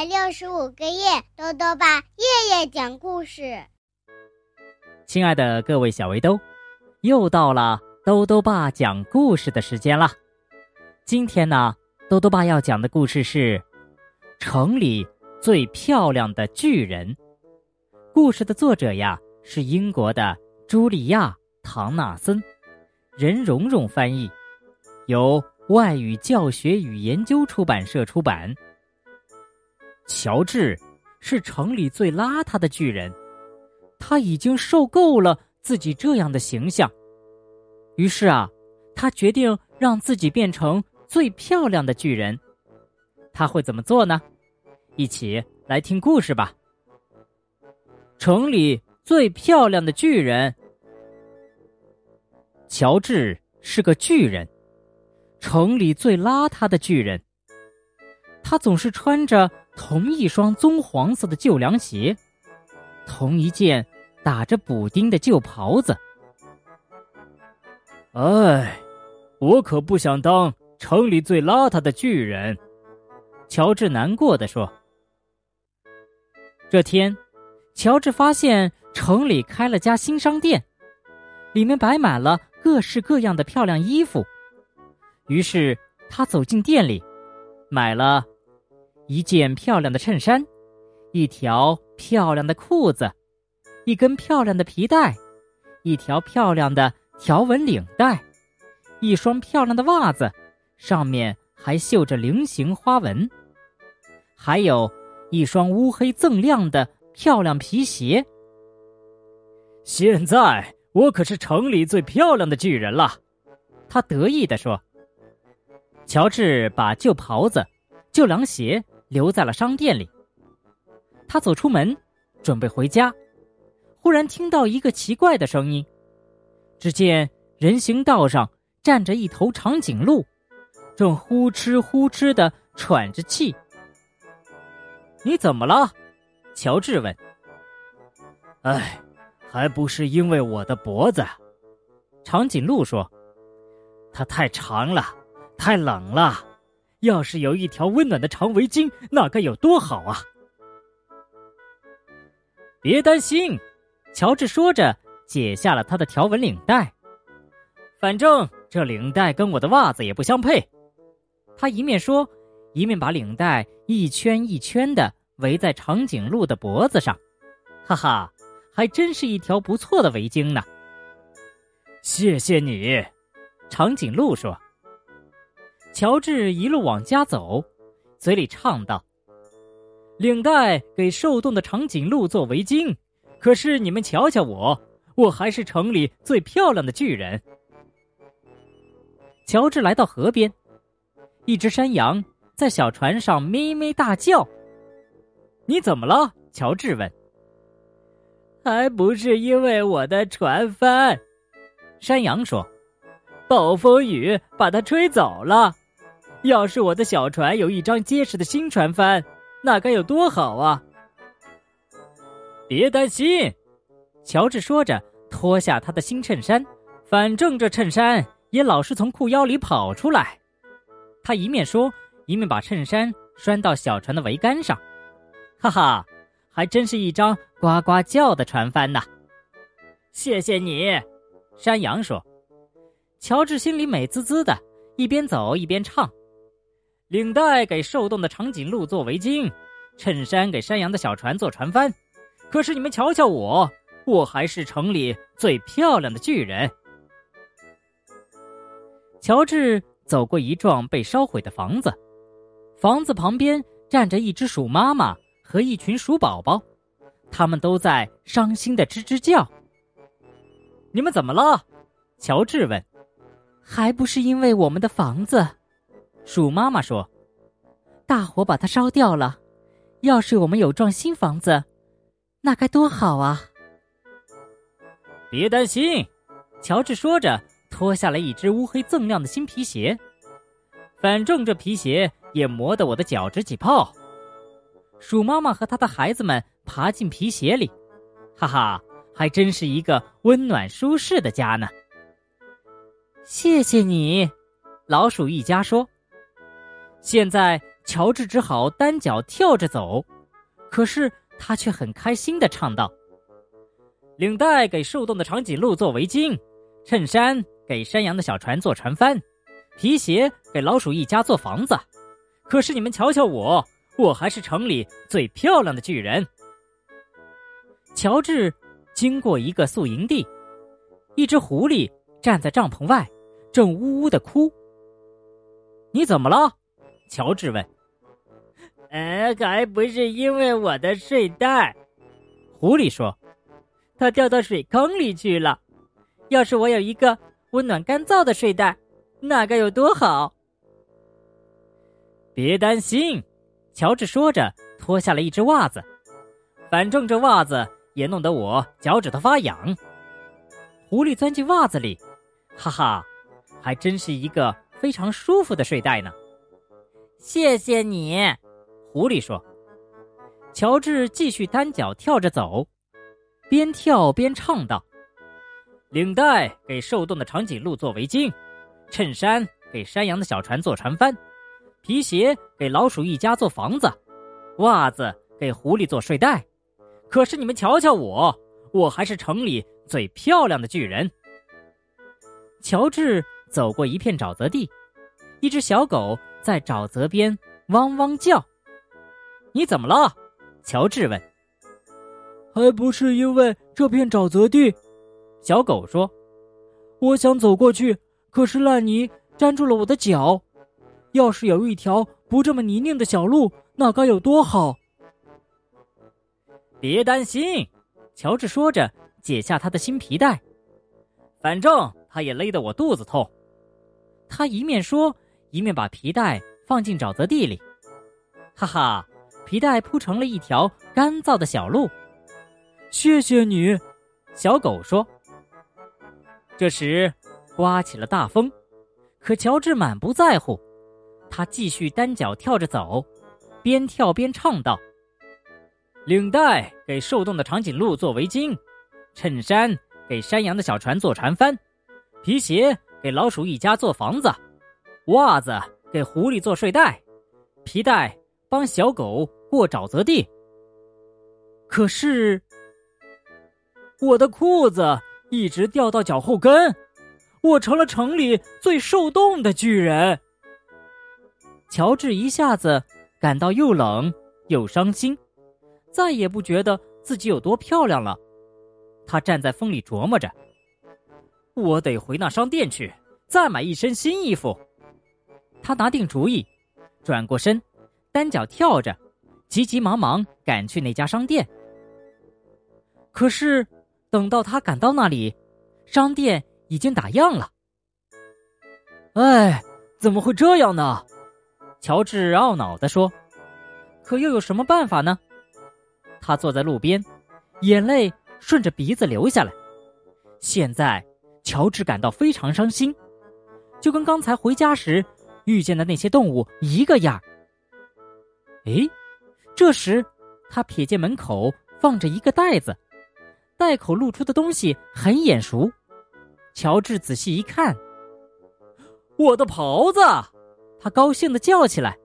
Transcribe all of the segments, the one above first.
百六十五个夜，豆豆爸夜夜讲故事。亲爱的各位小围兜，又到了兜兜爸讲故事的时间了。今天呢，兜兜爸要讲的故事是《城里最漂亮的巨人》。故事的作者呀是英国的茱莉亚·唐纳森，任蓉蓉翻译，由外语教学与研究出版社出版。乔治是城里最邋遢的巨人，他已经受够了自己这样的形象。于是啊，他决定让自己变成最漂亮的巨人。他会怎么做呢？一起来听故事吧。城里最漂亮的巨人，乔治是个巨人，城里最邋遢的巨人。他总是穿着。同一双棕黄色的旧凉鞋，同一件打着补丁的旧袍子。哎，我可不想当城里最邋遢的巨人。乔治难过的说。这天，乔治发现城里开了家新商店，里面摆满了各式各样的漂亮衣服。于是他走进店里，买了。一件漂亮的衬衫，一条漂亮的裤子，一根漂亮的皮带，一条漂亮的条纹领带，一双漂亮的袜子，上面还绣着菱形花纹，还有一双乌黑锃亮的漂亮皮鞋。现在我可是城里最漂亮的巨人了，他得意地说。乔治把旧袍子、旧凉鞋。留在了商店里。他走出门，准备回家，忽然听到一个奇怪的声音。只见人行道上站着一头长颈鹿，正呼哧呼哧的喘着气。你怎么了？乔治问。哎，还不是因为我的脖子。长颈鹿说：“它太长了，太冷了。”要是有一条温暖的长围巾，那该有多好啊！别担心，乔治说着，解下了他的条纹领带。反正这领带跟我的袜子也不相配。他一面说，一面把领带一圈一圈的围在长颈鹿的脖子上。哈哈，还真是一条不错的围巾呢。谢谢你，长颈鹿说。乔治一路往家走，嘴里唱道：“领带给受冻的长颈鹿做围巾，可是你们瞧瞧我，我还是城里最漂亮的巨人。”乔治来到河边，一只山羊在小船上咩咩大叫。“你怎么了？”乔治问。“还不是因为我的船帆。”山羊说，“暴风雨把它吹走了。”要是我的小船有一张结实的新船帆，那该有多好啊！别担心，乔治说着，脱下他的新衬衫，反正这衬衫也老是从裤腰里跑出来。他一面说，一面把衬衫拴到小船的桅杆上。哈哈，还真是一张呱呱叫的船帆呐！谢谢你，山羊说。乔治心里美滋滋的，一边走一边唱。领带给受冻的长颈鹿做围巾，衬衫给山羊的小船做船帆。可是你们瞧瞧我，我还是城里最漂亮的巨人。乔治走过一幢被烧毁的房子，房子旁边站着一只鼠妈妈和一群鼠宝宝，他们都在伤心的吱吱叫。你们怎么了？乔治问。还不是因为我们的房子。鼠妈妈说：“大火把它烧掉了，要是我们有幢新房子，那该多好啊！”别担心，乔治说着，脱下了一只乌黑锃亮的新皮鞋。反正这皮鞋也磨得我的脚直起泡。鼠妈妈和她的孩子们爬进皮鞋里，哈哈，还真是一个温暖舒适的家呢。谢谢你，老鼠一家说。现在乔治只好单脚跳着走，可是他却很开心的唱道：“领带给受冻的长颈鹿做围巾，衬衫给山羊的小船做船帆，皮鞋给老鼠一家做房子。可是你们瞧瞧我，我还是城里最漂亮的巨人。”乔治经过一个宿营地，一只狐狸站在帐篷外，正呜呜的哭。“你怎么了？”乔治问。呃，还不是因为我的睡袋，狐狸说：“它掉到水坑里去了。要是我有一个温暖干燥的睡袋，那该有多好！”别担心，乔治说着，脱下了一只袜子。反正这袜子也弄得我脚趾头发痒。狐狸钻进袜子里，哈哈，还真是一个非常舒服的睡袋呢。谢谢你。狐狸说：“乔治继续单脚跳着走，边跳边唱道：‘领带给受冻的长颈鹿做围巾，衬衫给山羊的小船做船帆，皮鞋给老鼠一家做房子，袜子给狐狸做睡袋。可是你们瞧瞧我，我还是城里最漂亮的巨人。’”乔治走过一片沼泽地，一只小狗在沼泽边汪汪叫。你怎么了？乔治问。还不是因为这片沼泽地，小狗说：“我想走过去，可是烂泥粘住了我的脚。要是有一条不这么泥泞的小路，那该有多好！”别担心，乔治说着，解下他的新皮带。反正他也勒得我肚子痛。他一面说，一面把皮带放进沼泽地里。哈哈。皮带铺成了一条干燥的小路，谢谢你，小狗说。这时，刮起了大风，可乔治满不在乎，他继续单脚跳着走，边跳边唱道：“领带给受冻的长颈鹿做围巾，衬衫给山羊的小船做船帆，皮鞋给老鼠一家做房子，袜子给狐狸做睡袋，皮带帮小狗。”过沼泽地，可是我的裤子一直掉到脚后跟，我成了城里最受冻的巨人。乔治一下子感到又冷又伤心，再也不觉得自己有多漂亮了。他站在风里琢磨着：“我得回那商店去，再买一身新衣服。”他拿定主意，转过身，单脚跳着。急急忙忙赶去那家商店，可是等到他赶到那里，商店已经打烊了。哎，怎么会这样呢？乔治懊恼地说。可又有什么办法呢？他坐在路边，眼泪顺着鼻子流下来。现在，乔治感到非常伤心，就跟刚才回家时遇见的那些动物一个样诶。这时，他瞥见门口放着一个袋子，袋口露出的东西很眼熟。乔治仔细一看，我的袍子！他高兴的叫起来：“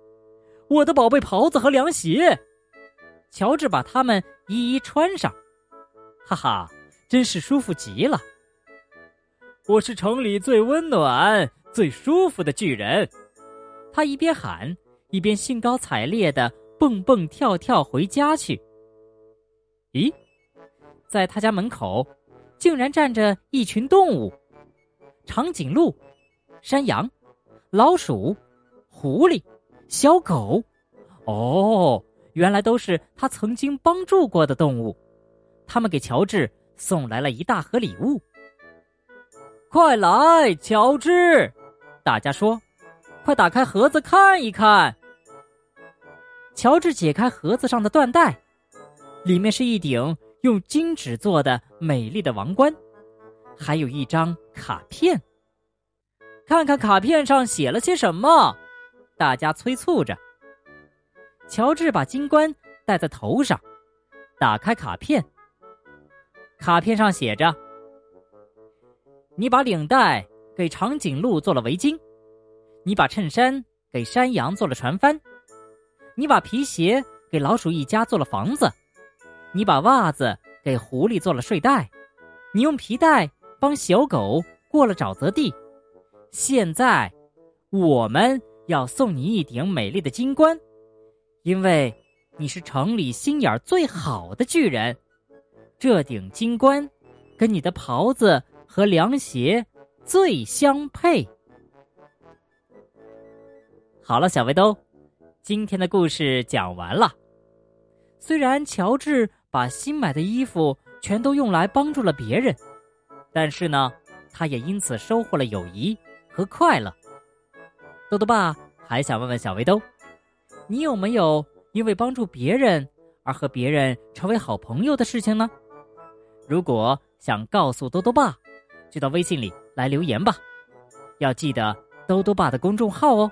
我的宝贝袍子和凉鞋！”乔治把它们一一穿上，哈哈，真是舒服极了。我是城里最温暖、最舒服的巨人。他一边喊，一边兴高采烈的。蹦蹦跳跳回家去。咦，在他家门口，竟然站着一群动物：长颈鹿、山羊、老鼠、狐狸、小狗。哦，原来都是他曾经帮助过的动物。他们给乔治送来了一大盒礼物。快来，乔治！大家说：“快打开盒子看一看。”乔治解开盒子上的缎带，里面是一顶用金纸做的美丽的王冠，还有一张卡片。看看卡片上写了些什么，大家催促着。乔治把金冠戴在头上，打开卡片。卡片上写着：“你把领带给长颈鹿做了围巾，你把衬衫给山羊做了船帆。”你把皮鞋给老鼠一家做了房子，你把袜子给狐狸做了睡袋，你用皮带帮小狗过了沼泽地。现在，我们要送你一顶美丽的金冠，因为你是城里心眼最好的巨人。这顶金冠跟你的袍子和凉鞋最相配。好了，小围兜，今天的故事讲完了。虽然乔治把新买的衣服全都用来帮助了别人，但是呢，他也因此收获了友谊和快乐。豆豆爸还想问问小围兜，你有没有因为帮助别人而和别人成为好朋友的事情呢？如果想告诉豆豆爸，就到微信里来留言吧。要记得豆豆爸的公众号哦。